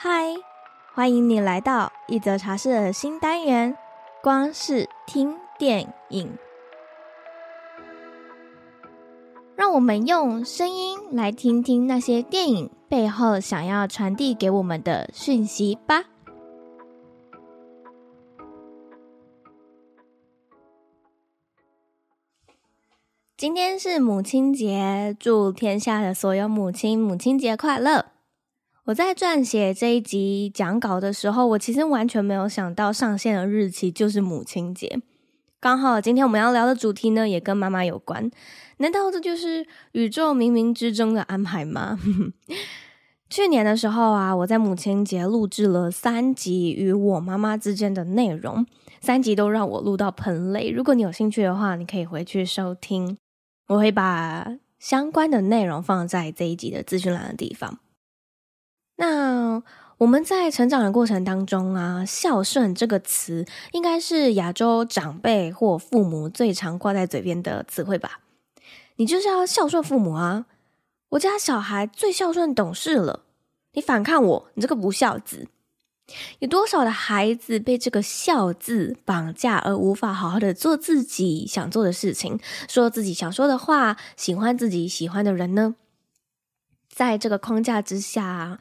嗨，欢迎你来到一则茶室的新单元——光是听电影。让我们用声音来听听那些电影背后想要传递给我们的讯息吧。今天是母亲节，祝天下的所有母亲母亲节快乐！我在撰写这一集讲稿的时候，我其实完全没有想到上线的日期就是母亲节。刚好今天我们要聊的主题呢，也跟妈妈有关。难道这就是宇宙冥冥之中的安排吗？去年的时候啊，我在母亲节录制了三集与我妈妈之间的内容，三集都让我录到喷泪。如果你有兴趣的话，你可以回去收听。我会把相关的内容放在这一集的资讯栏的地方。那我们在成长的过程当中啊，孝顺这个词应该是亚洲长辈或父母最常挂在嘴边的词汇吧？你就是要孝顺父母啊！我家小孩最孝顺懂事了，你反抗我，你这个不孝子！有多少的孩子被这个“孝”字绑架，而无法好好的做自己想做的事情，说自己想说的话，喜欢自己喜欢的人呢？在这个框架之下，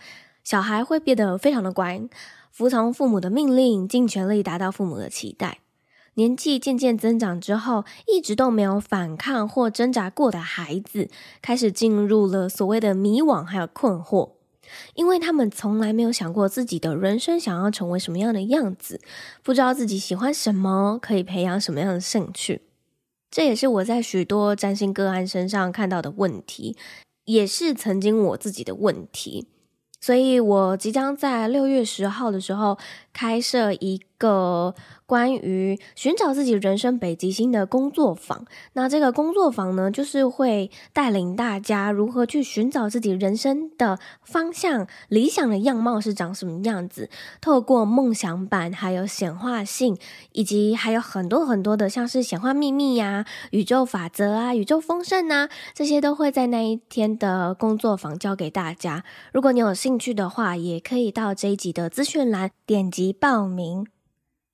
小孩会变得非常的乖，服从父母的命令，尽全力达到父母的期待。年纪渐渐增长之后，一直都没有反抗或挣扎过的孩子，开始进入了所谓的迷惘还有困惑，因为他们从来没有想过自己的人生想要成为什么样的样子，不知道自己喜欢什么，可以培养什么样的兴趣。这也是我在许多占星个案身上看到的问题，也是曾经我自己的问题。所以我即将在六月十号的时候开设一个关于寻找自己人生北极星的工作坊。那这个工作坊呢，就是会带领大家如何去寻找自己人生的方向、理想的样貌是长什么样子。透过梦想版，还有显化性，以及还有很多很多的，像是显化秘密呀、宇宙法则啊、宇宙丰盛啊，这些都会在那一天的工作坊教给大家。如果你有兴趣的话，也可以到这一集的资讯栏点击报名。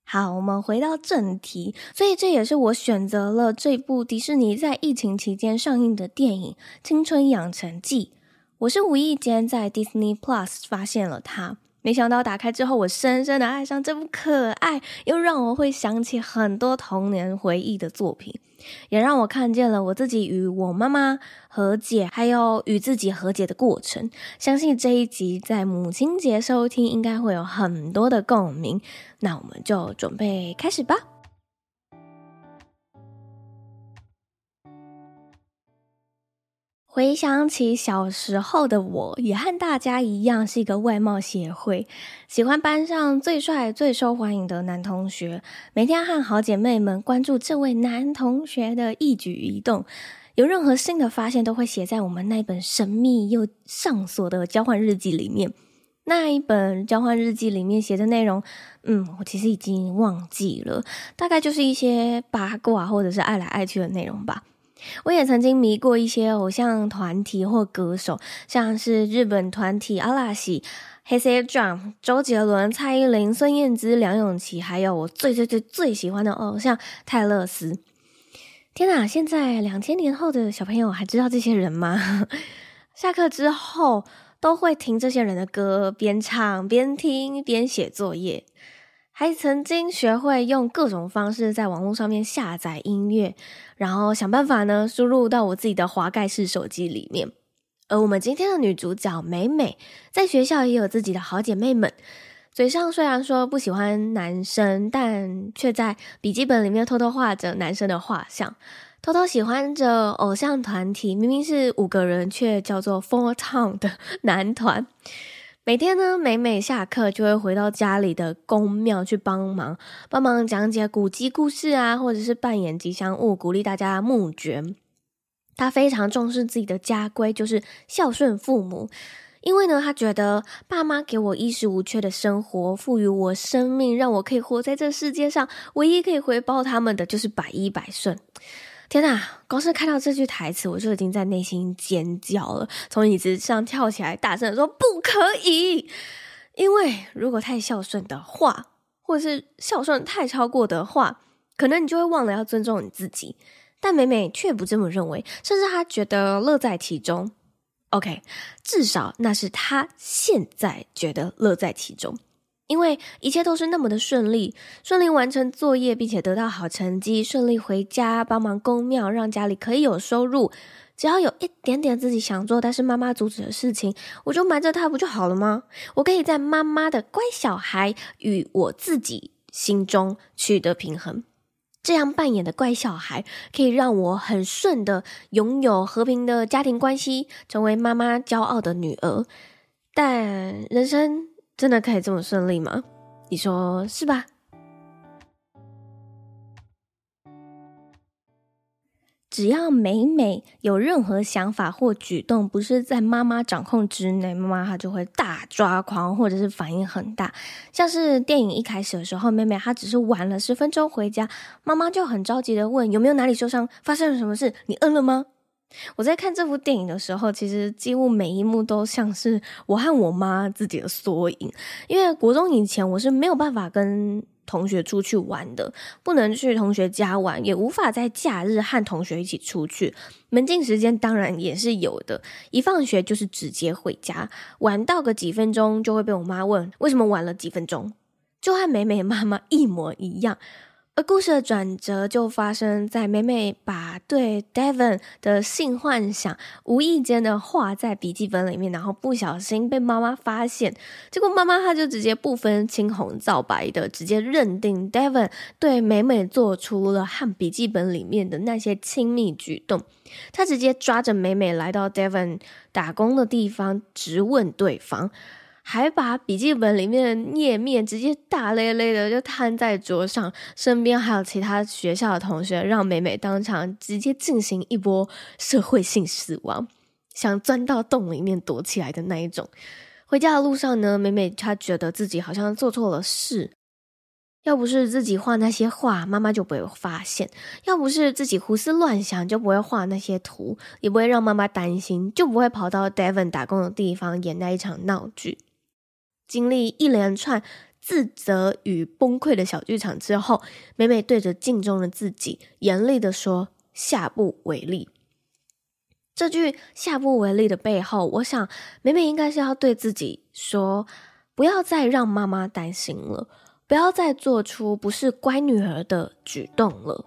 好，我们回到正题。所以这也是我选择了这部迪士尼在疫情期间上映的电影《青春养成记》。我是无意间在 Disney Plus 发现了它，没想到打开之后，我深深的爱上这部可爱又让我会想起很多童年回忆的作品。也让我看见了我自己与我妈妈和解，还有与自己和解的过程。相信这一集在母亲节收听，应该会有很多的共鸣。那我们就准备开始吧。回想起小时候的我，也和大家一样是一个外貌协会，喜欢班上最帅、最受欢迎的男同学，每天和好姐妹们关注这位男同学的一举一动，有任何新的发现都会写在我们那本神秘又上锁的交换日记里面。那一本交换日记里面写的内容，嗯，我其实已经忘记了，大概就是一些八卦或者是爱来爱去的内容吧。我也曾经迷过一些偶像团体或歌手，像是日本团体阿拉西、黑 C Jump、周杰伦、蔡依林、孙燕姿、梁咏琪，还有我最最最最喜欢的偶像泰勒斯。天哪！现在两千年后的小朋友还知道这些人吗？下课之后都会听这些人的歌，边唱边听边写作业。还曾经学会用各种方式在网络上面下载音乐，然后想办法呢输入到我自己的滑盖式手机里面。而我们今天的女主角美美，在学校也有自己的好姐妹们，嘴上虽然说不喜欢男生，但却在笔记本里面偷偷画着男生的画像，偷偷喜欢着偶像团体，明明是五个人，却叫做 Four Town 的男团。每天呢，美美下课就会回到家里的宫庙去帮忙，帮忙讲解古籍故事啊，或者是扮演吉祥物，鼓励大家募捐。她非常重视自己的家规，就是孝顺父母，因为呢，她觉得爸妈给我衣食无缺的生活，赋予我生命，让我可以活在这世界上，唯一可以回报他们的就是百依百顺。天呐，光是看到这句台词，我就已经在内心尖叫了，从椅子上跳起来，大声的说：“不可以！”因为如果太孝顺的话，或者是孝顺太超过的话，可能你就会忘了要尊重你自己。但美美却不这么认为，甚至她觉得乐在其中。OK，至少那是她现在觉得乐在其中，因为一切都是那么的顺利，顺利完成作业，并且得到好成绩，顺利回家帮忙供庙，让家里可以有收入。只要有一点点自己想做，但是妈妈阻止的事情，我就瞒着她不就好了吗？我可以在妈妈的乖小孩与我自己心中取得平衡，这样扮演的乖小孩可以让我很顺的拥有和平的家庭关系，成为妈妈骄傲的女儿。但人生真的可以这么顺利吗？你说是吧？只要美美有任何想法或举动，不是在妈妈掌控之内，妈妈她就会大抓狂，或者是反应很大。像是电影一开始的时候，美美她只是晚了十分钟回家，妈妈就很着急的问有没有哪里受伤，发生了什么事，你饿了吗？我在看这部电影的时候，其实几乎每一幕都像是我和我妈自己的缩影，因为国中以前我是没有办法跟。同学出去玩的，不能去同学家玩，也无法在假日和同学一起出去。门禁时间当然也是有的，一放学就是直接回家，玩到个几分钟就会被我妈问为什么晚了几分钟，就和美美妈妈一模一样。而故事的转折就发生在美美把对 Devon 的性幻想无意间的画在笔记本里面，然后不小心被妈妈发现，结果妈妈她就直接不分青红皂白的直接认定 Devon 对美美做出了和笔记本里面的那些亲密举动，她直接抓着美美来到 Devon 打工的地方，质问对方。还把笔记本里面的页面直接大咧咧的就摊在桌上，身边还有其他学校的同学，让美美当场直接进行一波社会性死亡，想钻到洞里面躲起来的那一种。回家的路上呢，美美她觉得自己好像做错了事，要不是自己画那些画，妈妈就不会发现；要不是自己胡思乱想，就不会画那些图，也不会让妈妈担心，就不会跑到 Devon 打工的地方演那一场闹剧。经历一连串自责与崩溃的小剧场之后，美美对着镜中的自己严厉地说：“下不为例。”这句“下不为例”的背后，我想美美应该是要对自己说：“不要再让妈妈担心了，不要再做出不是乖女儿的举动了。”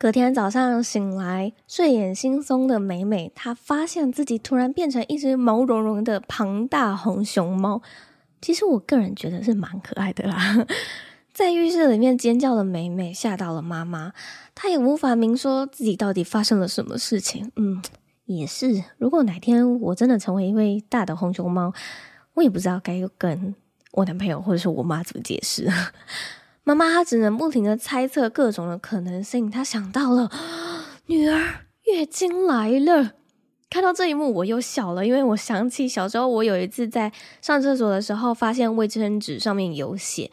隔天早上醒来，睡眼惺忪的美美，她发现自己突然变成一只毛茸茸的庞大红熊猫。其实我个人觉得是蛮可爱的啦。在浴室里面尖叫的美美吓到了妈妈，她也无法明说自己到底发生了什么事情。嗯，也是。如果哪天我真的成为一位大的红熊猫，我也不知道该跟我男朋友或者是我妈怎么解释。妈妈她只能不停的猜测各种的可能性。她想到了 女儿月经来了，看到这一幕我又笑了，因为我想起小时候我有一次在上厕所的时候，发现卫生纸上面有血，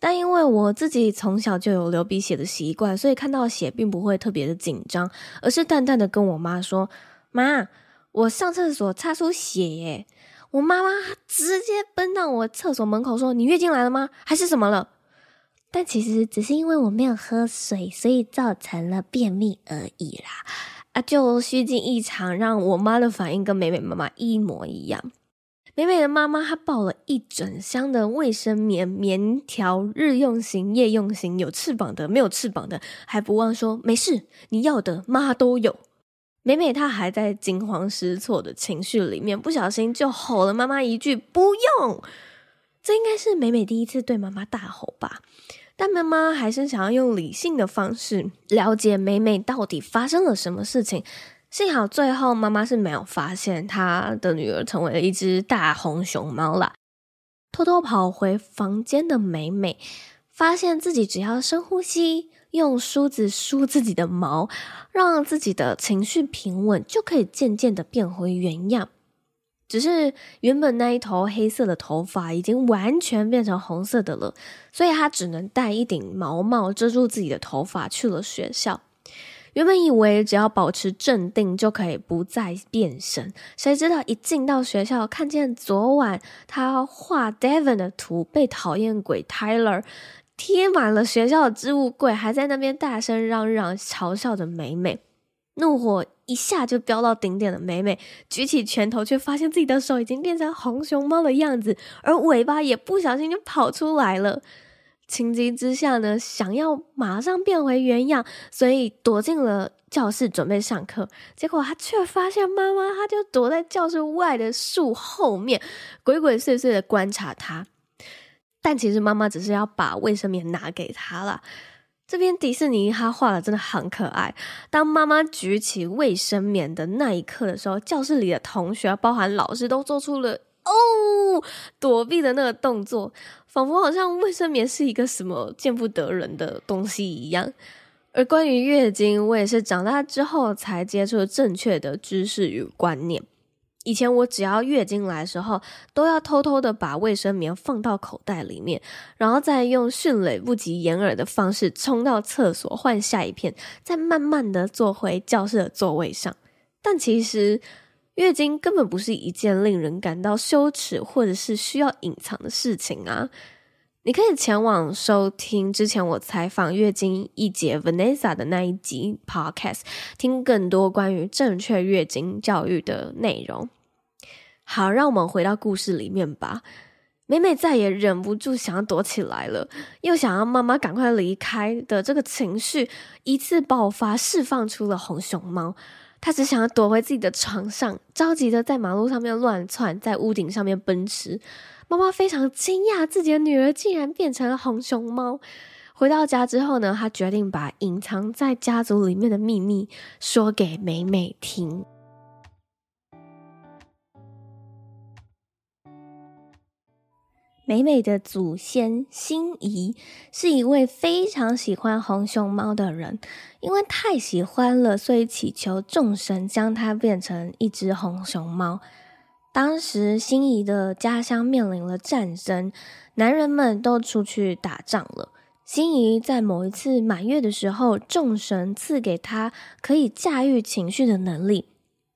但因为我自己从小就有流鼻血的习惯，所以看到血并不会特别的紧张，而是淡淡的跟我妈说：“妈，我上厕所擦出血耶。”我妈妈直接奔到我厕所门口说：“你月经来了吗？还是什么了？”但其实只是因为我没有喝水，所以造成了便秘而已啦。啊，就虚惊一场，让我妈的反应跟美美妈妈一模一样。美美的妈妈她抱了一整箱的卫生棉、棉条，日用型、夜用型，有翅膀的、没有翅膀的，还不忘说没事，你要的妈都有。美美她还在惊慌失措的情绪里面，不小心就吼了妈妈一句：“不用。”这应该是美美第一次对妈妈大吼吧。但妈妈还是想要用理性的方式了解美美到底发生了什么事情。幸好最后妈妈是没有发现她的女儿成为了一只大红熊猫啦。偷偷跑回房间的美美，发现自己只要深呼吸，用梳子梳自己的毛，让自己的情绪平稳，就可以渐渐的变回原样。只是原本那一头黑色的头发已经完全变成红色的了，所以他只能戴一顶毛帽遮住自己的头发去了学校。原本以为只要保持镇定就可以不再变身，谁知道一进到学校，看见昨晚他画 Devon 的图被讨厌鬼 Tyler 贴满了学校的置物柜，还在那边大声嚷嚷嘲笑着美美，怒火一下就飙到顶点的美美举起拳头，却发现自己的手已经变成红熊猫的样子，而尾巴也不小心就跑出来了。情急之下呢，想要马上变回原样，所以躲进了教室准备上课。结果他却发现妈妈，他就躲在教室外的树后面，鬼鬼祟祟的观察他。但其实妈妈只是要把卫生棉拿给他了。这边迪士尼他画的真的很可爱。当妈妈举起卫生棉的那一刻的时候，教室里的同学，包含老师，都做出了哦躲避的那个动作。仿佛好像卫生棉是一个什么见不得人的东西一样。而关于月经，我也是长大之后才接触正确的知识与观念。以前我只要月经来的时候，都要偷偷的把卫生棉放到口袋里面，然后再用迅雷不及掩耳的方式冲到厕所换下一片，再慢慢的坐回教室的座位上。但其实，月经根本不是一件令人感到羞耻或者是需要隐藏的事情啊！你可以前往收听之前我采访月经一姐 Vanessa 的那一集 Podcast，听更多关于正确月经教育的内容。好，让我们回到故事里面吧。美美再也忍不住想要躲起来了，又想要妈妈赶快离开的这个情绪一次爆发，释放出了红熊猫。他只想要躲回自己的床上，着急的在马路上面乱窜，在屋顶上面奔驰。妈妈非常惊讶，自己的女儿竟然变成了红熊猫。回到家之后呢，她决定把隐藏在家族里面的秘密说给美美听。美美的祖先心仪是一位非常喜欢红熊猫的人，因为太喜欢了，所以祈求众神将它变成一只红熊猫。当时心仪的家乡面临了战争，男人们都出去打仗了。心仪在某一次满月的时候，众神赐给她可以驾驭情绪的能力。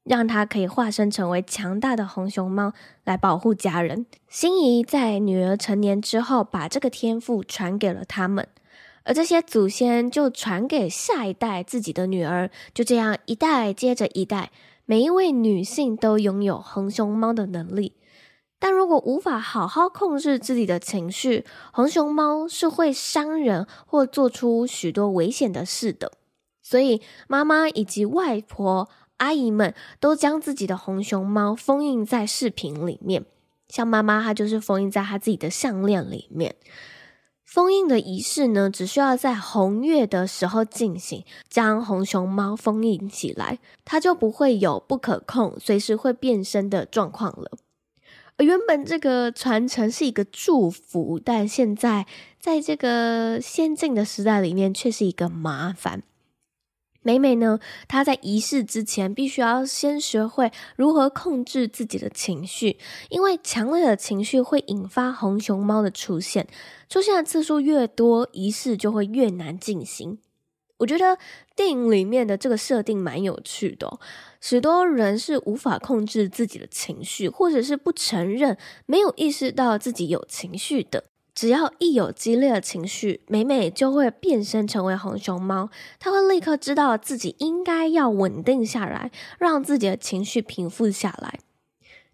让他可以化身成为强大的红熊猫来保护家人。心仪在女儿成年之后，把这个天赋传给了他们，而这些祖先就传给下一代自己的女儿，就这样一代接着一代，每一位女性都拥有红熊猫的能力。但如果无法好好控制自己的情绪，红熊猫是会伤人或做出许多危险的事的。所以妈妈以及外婆。阿姨们都将自己的红熊猫封印在视频里面，像妈妈，她就是封印在她自己的项链里面。封印的仪式呢，只需要在红月的时候进行，将红熊猫封印起来，它就不会有不可控、随时会变身的状况了。而原本这个传承是一个祝福，但现在在这个先进的时代里面，却是一个麻烦。美美呢，她在仪式之前必须要先学会如何控制自己的情绪，因为强烈的情绪会引发红熊猫的出现，出现的次数越多，仪式就会越难进行。我觉得电影里面的这个设定蛮有趣的，许多人是无法控制自己的情绪，或者是不承认，没有意识到自己有情绪的。只要一有激烈的情绪，美美就会变身成为红熊猫。她会立刻知道自己应该要稳定下来，让自己的情绪平复下来。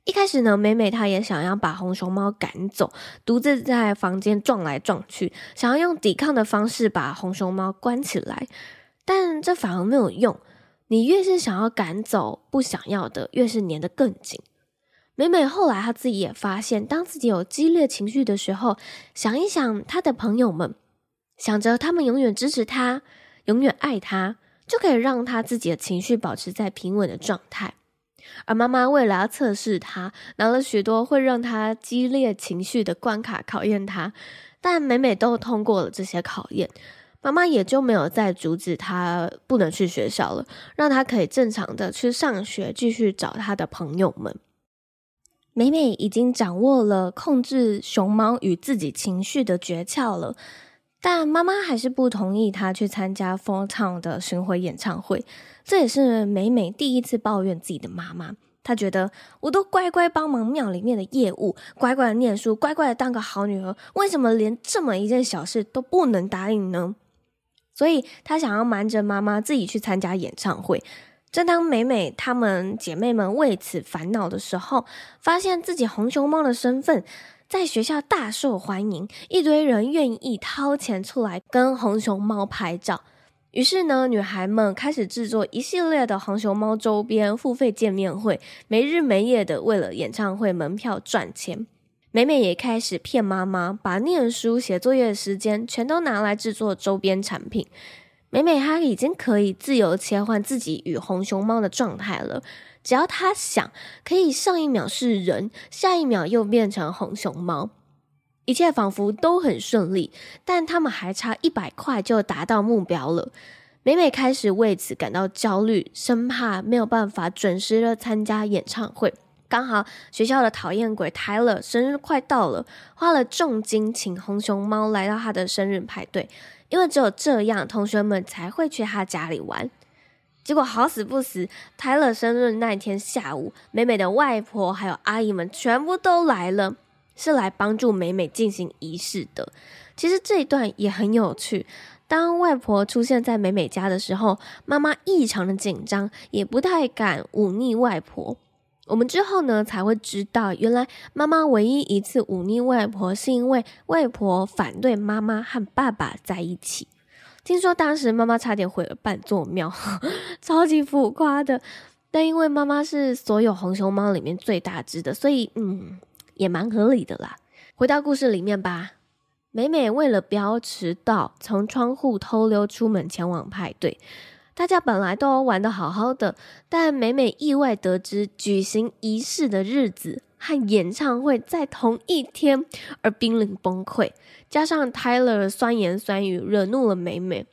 一开始呢，美美她也想要把红熊猫赶走，独自在房间撞来撞去，想要用抵抗的方式把红熊猫关起来。但这反而没有用，你越是想要赶走不想要的，越是粘得更紧。美美后来，她自己也发现，当自己有激烈情绪的时候，想一想她的朋友们，想着他们永远支持她，永远爱她，就可以让她自己的情绪保持在平稳的状态。而妈妈为了要测试她，拿了许多会让她激烈情绪的关卡考验她，但美美都通过了这些考验，妈妈也就没有再阻止她不能去学校了，让她可以正常的去上学，继续找她的朋友们。美美已经掌握了控制熊猫与自己情绪的诀窍了，但妈妈还是不同意她去参加 Four Town 的巡回演唱会。这也是美美第一次抱怨自己的妈妈。她觉得我都乖乖帮忙庙里面的业务，乖乖的念书，乖乖的当个好女儿，为什么连这么一件小事都不能答应呢？所以她想要瞒着妈妈自己去参加演唱会。正当美美她们姐妹们为此烦恼的时候，发现自己红熊猫的身份。在学校大受欢迎，一堆人愿意掏钱出来跟红熊猫拍照。于是呢，女孩们开始制作一系列的红熊猫周边，付费见面会，没日没夜的为了演唱会门票赚钱。美美也开始骗妈妈，把念书、写作业的时间全都拿来制作周边产品。美美她已经可以自由切换自己与红熊猫的状态了。只要他想，可以上一秒是人，下一秒又变成红熊猫，一切仿佛都很顺利。但他们还差一百块就达到目标了。美美开始为此感到焦虑，生怕没有办法准时的参加演唱会。刚好学校的讨厌鬼 Tyler 生日快到了，花了重金请红熊猫来到他的生日派对，因为只有这样，同学们才会去他家里玩。结果好死不死，泰勒生日那天下午，美美的外婆还有阿姨们全部都来了，是来帮助美美进行仪式的。其实这一段也很有趣。当外婆出现在美美家的时候，妈妈异常的紧张，也不太敢忤逆外婆。我们之后呢才会知道，原来妈妈唯一一次忤逆外婆，是因为外婆反对妈妈和爸爸在一起。听说当时妈妈差点毁了半座庙，超级浮夸的。但因为妈妈是所有红熊猫里面最大只的，所以嗯，也蛮合理的啦。回到故事里面吧，美美为了不要迟到，从窗户偷溜出门前往派对。大家本来都玩得好好的，但美美意外得知举行仪式的日子和演唱会在同一天，而濒临崩溃。加上 Tyler 酸言酸语惹怒了美美，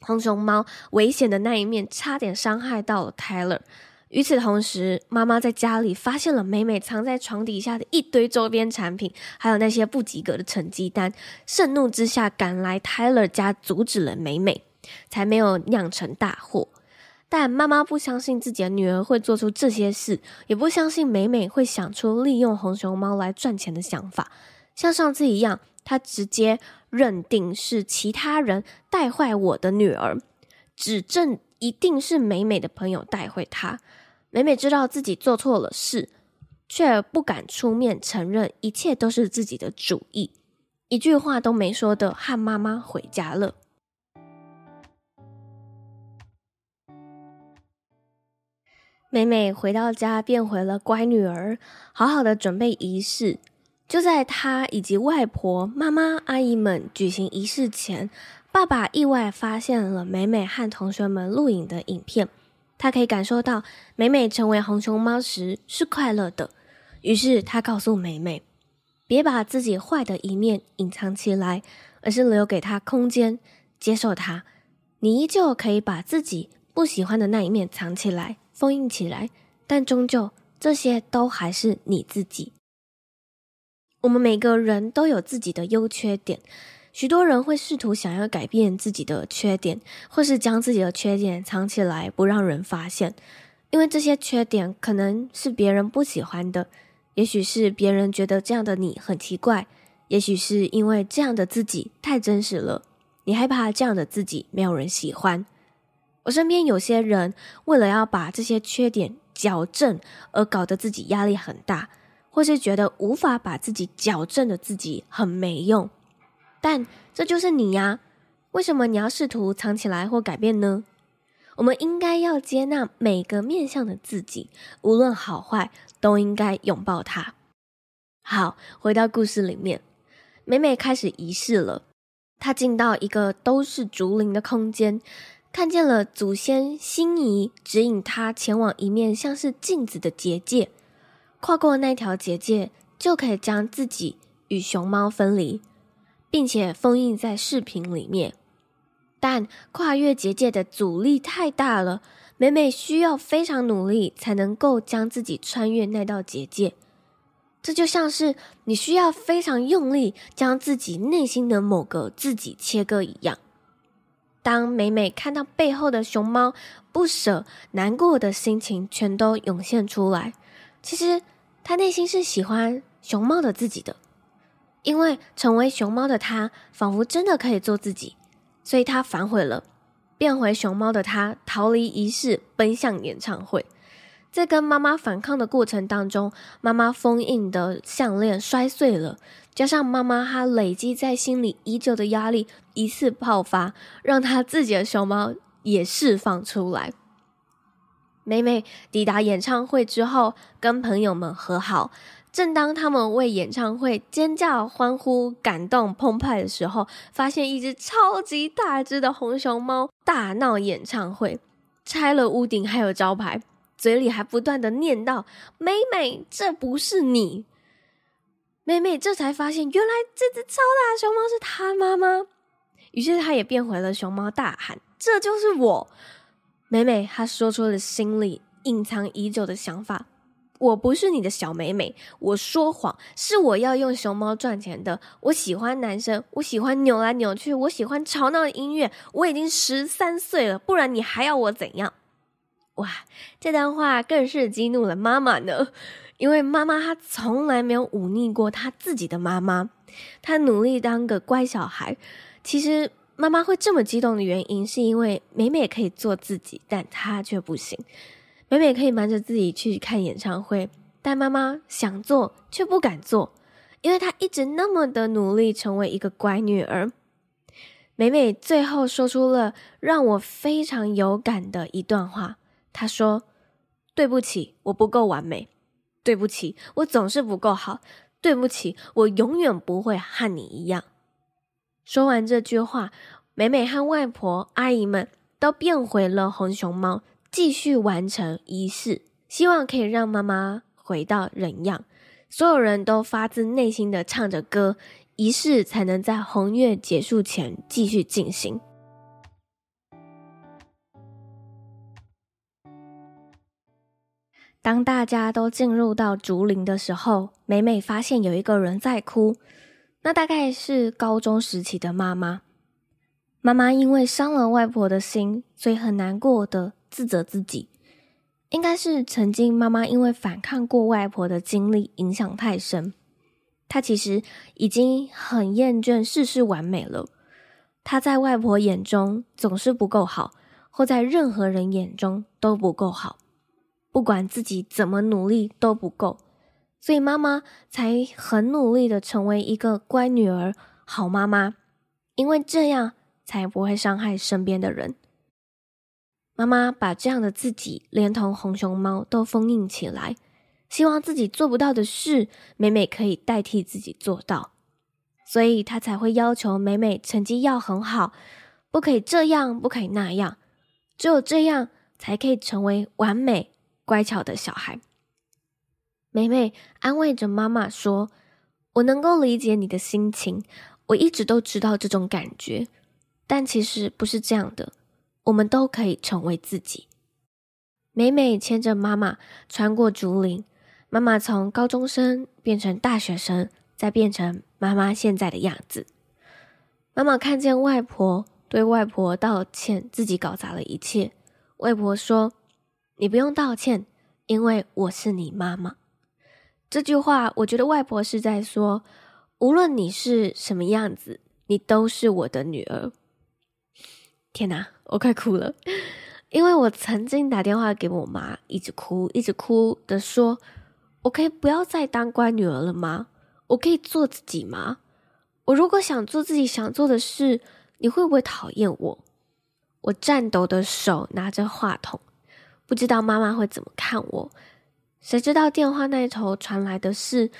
红熊猫危险的那一面差点伤害到了 Tyler。与此同时，妈妈在家里发现了美美藏在床底下的一堆周边产品，还有那些不及格的成绩单。盛怒之下赶来 Tyler 家阻止了美美，才没有酿成大祸。但妈妈不相信自己的女儿会做出这些事，也不相信美美会想出利用红熊猫来赚钱的想法，像上次一样。他直接认定是其他人带坏我的女儿，指证一定是美美的朋友带坏她。美美知道自己做错了事，却不敢出面承认一切都是自己的主意，一句话都没说的和妈妈回家了。美美回到家变回了乖女儿，好好的准备仪式。就在她以及外婆、妈妈、阿姨们举行仪式前，爸爸意外发现了美美和同学们录影的影片。他可以感受到美美成为红熊猫时是快乐的，于是他告诉美美：“别把自己坏的一面隐藏起来，而是留给她空间，接受她。你依旧可以把自己不喜欢的那一面藏起来，封印起来，但终究这些都还是你自己。”我们每个人都有自己的优缺点，许多人会试图想要改变自己的缺点，或是将自己的缺点藏起来不让人发现，因为这些缺点可能是别人不喜欢的，也许是别人觉得这样的你很奇怪，也许是因为这样的自己太真实了，你害怕这样的自己没有人喜欢。我身边有些人为了要把这些缺点矫正，而搞得自己压力很大。或是觉得无法把自己矫正的自己很没用，但这就是你呀，为什么你要试图藏起来或改变呢？我们应该要接纳每个面向的自己，无论好坏，都应该拥抱它。好，回到故事里面，美美开始仪式了。她进到一个都是竹林的空间，看见了祖先心仪，指引他前往一面像是镜子的结界。跨过那条结界，就可以将自己与熊猫分离，并且封印在视频里面。但跨越结界的阻力太大了，每每需要非常努力才能够将自己穿越那道结界。这就像是你需要非常用力将自己内心的某个自己切割一样。当美美看到背后的熊猫，不舍、难过的心情全都涌现出来。其实她内心是喜欢熊猫的自己的，因为成为熊猫的她，仿佛真的可以做自己，所以她反悔了，变回熊猫的她逃离仪式，奔向演唱会。在跟妈妈反抗的过程当中，妈妈封印的项链摔碎了，加上妈妈她累积在心里已久的压力一次爆发，让她自己的熊猫也释放出来。美美抵达演唱会之后，跟朋友们和好。正当他们为演唱会尖叫、欢呼、感动、澎湃的时候，发现一只超级大只的红熊猫大闹演唱会，拆了屋顶还有招牌。嘴里还不断的念叨：“美美，这不是你。”美美这才发现，原来这只超大熊猫是她妈妈。于是她也变回了熊猫，大喊：“这就是我！”美美她说出了心里隐藏已久的想法：“我不是你的小美美，我说谎，是我要用熊猫赚钱的。我喜欢男生，我喜欢扭来扭去，我喜欢吵闹的音乐。我已经十三岁了，不然你还要我怎样？”哇，这段话更是激怒了妈妈呢，因为妈妈她从来没有忤逆过她自己的妈妈，她努力当个乖小孩。其实妈妈会这么激动的原因，是因为美美可以做自己，但她却不行。美美可以瞒着自己去看演唱会，但妈妈想做却不敢做，因为她一直那么的努力成为一个乖女儿。美美最后说出了让我非常有感的一段话。她说：“对不起，我不够完美。对不起，我总是不够好。对不起，我永远不会和你一样。”说完这句话，美美和外婆、阿姨们都变回了红熊猫，继续完成仪式，希望可以让妈妈回到人样。所有人都发自内心的唱着歌，仪式才能在红月结束前继续进行。当大家都进入到竹林的时候，美美发现有一个人在哭，那大概是高中时期的妈妈。妈妈因为伤了外婆的心，所以很难过的自责自己，应该是曾经妈妈因为反抗过外婆的经历影响太深，她其实已经很厌倦事事完美了。她在外婆眼中总是不够好，或在任何人眼中都不够好。不管自己怎么努力都不够，所以妈妈才很努力的成为一个乖女儿、好妈妈，因为这样才不会伤害身边的人。妈妈把这样的自己连同红熊猫都封印起来，希望自己做不到的事，美美可以代替自己做到，所以她才会要求美美成绩要很好，不可以这样，不可以那样，只有这样才可以成为完美。乖巧的小孩，美美安慰着妈妈说：“我能够理解你的心情，我一直都知道这种感觉，但其实不是这样的。我们都可以成为自己。”美美牵着妈妈穿过竹林，妈妈从高中生变成大学生，再变成妈妈现在的样子。妈妈看见外婆，对外婆道歉，自己搞砸了一切。外婆说。你不用道歉，因为我是你妈妈。这句话，我觉得外婆是在说，无论你是什么样子，你都是我的女儿。天哪，我快哭了，因为我曾经打电话给我妈，一直哭，一直哭的说：“我可以不要再当乖女儿了吗？我可以做自己吗？我如果想做自己想做的事，你会不会讨厌我？”我颤抖的手拿着话筒。不知道妈妈会怎么看我？谁知道电话那头传来的是：“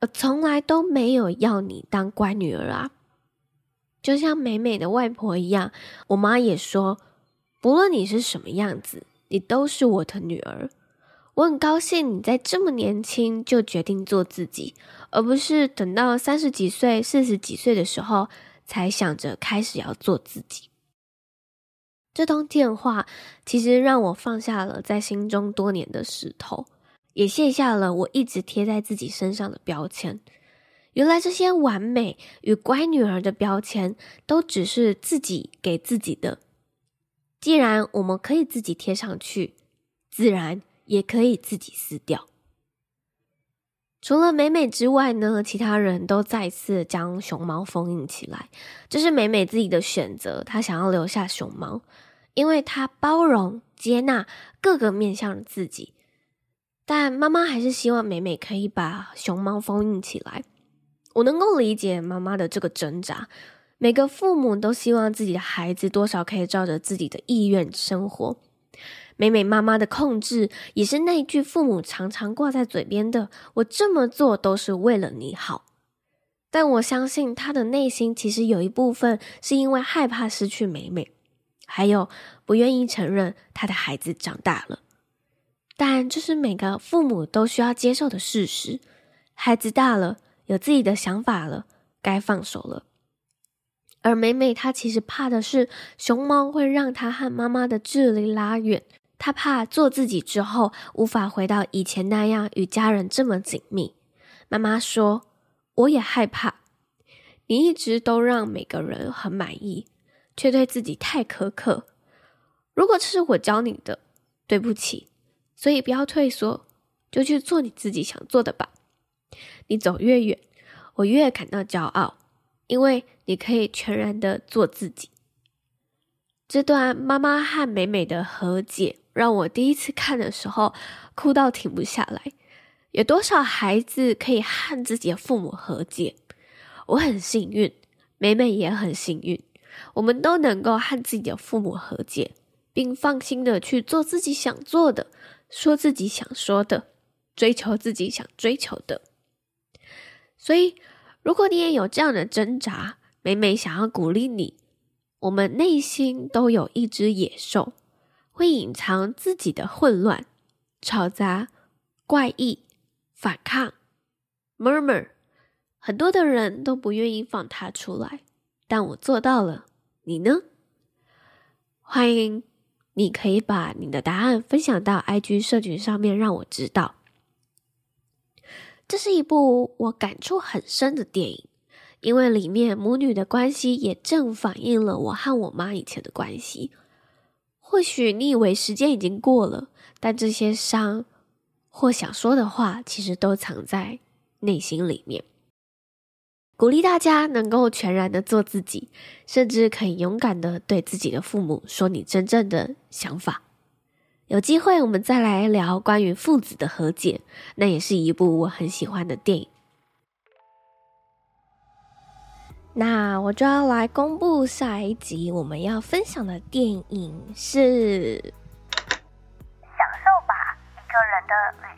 我从来都没有要你当乖女儿啊！”就像美美的外婆一样，我妈也说：“不论你是什么样子，你都是我的女儿。”我很高兴你在这么年轻就决定做自己，而不是等到三十几岁、四十几岁的时候才想着开始要做自己。这通电话其实让我放下了在心中多年的石头，也卸下了我一直贴在自己身上的标签。原来这些完美与乖女儿的标签，都只是自己给自己的。既然我们可以自己贴上去，自然也可以自己撕掉。除了美美之外呢，其他人都再次将熊猫封印起来。这是美美自己的选择，她想要留下熊猫，因为她包容接纳各个面向的自己。但妈妈还是希望美美可以把熊猫封印起来。我能够理解妈妈的这个挣扎。每个父母都希望自己的孩子多少可以照着自己的意愿生活。美美妈妈的控制，也是那一句父母常常挂在嘴边的：“我这么做都是为了你好。”但我相信她的内心其实有一部分是因为害怕失去美美，还有不愿意承认他的孩子长大了。但这是每个父母都需要接受的事实：孩子大了，有自己的想法了，该放手了。而美美她其实怕的是熊猫会让她和妈妈的距离拉远。她怕做自己之后无法回到以前那样与家人这么紧密。妈妈说：“我也害怕，你一直都让每个人很满意，却对自己太苛刻。如果这是我教你的，对不起，所以不要退缩，就去做你自己想做的吧。你走越远，我越感到骄傲，因为你可以全然的做自己。”这段妈妈和美美的和解。让我第一次看的时候哭到停不下来。有多少孩子可以和自己的父母和解？我很幸运，美美也很幸运，我们都能够和自己的父母和解，并放心的去做自己想做的，说自己想说的，追求自己想追求的。所以，如果你也有这样的挣扎，每每想要鼓励你，我们内心都有一只野兽。会隐藏自己的混乱、吵杂、怪异、反抗、murmur，很多的人都不愿意放他出来，但我做到了。你呢？欢迎，你可以把你的答案分享到 IG 社群上面，让我知道。这是一部我感触很深的电影，因为里面母女的关系也正反映了我和我妈以前的关系。或许你以为时间已经过了，但这些伤或想说的话，其实都藏在内心里面。鼓励大家能够全然的做自己，甚至可以勇敢的对自己的父母说你真正的想法。有机会我们再来聊关于父子的和解，那也是一部我很喜欢的电影。那我就要来公布下一集我们要分享的电影是《享受吧，一个人的旅行》。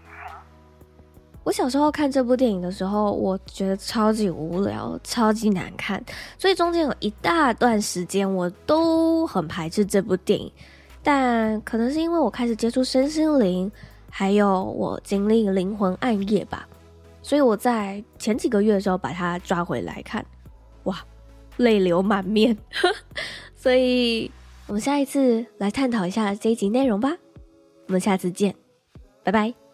我小时候看这部电影的时候，我觉得超级无聊，超级难看，所以中间有一大段时间我都很排斥这部电影。但可能是因为我开始接触身心灵，还有我经历灵魂暗夜吧，所以我在前几个月的时候把它抓回来看。哇，泪流满面，所以我们下一次来探讨一下这一集内容吧。我们下次见，拜拜。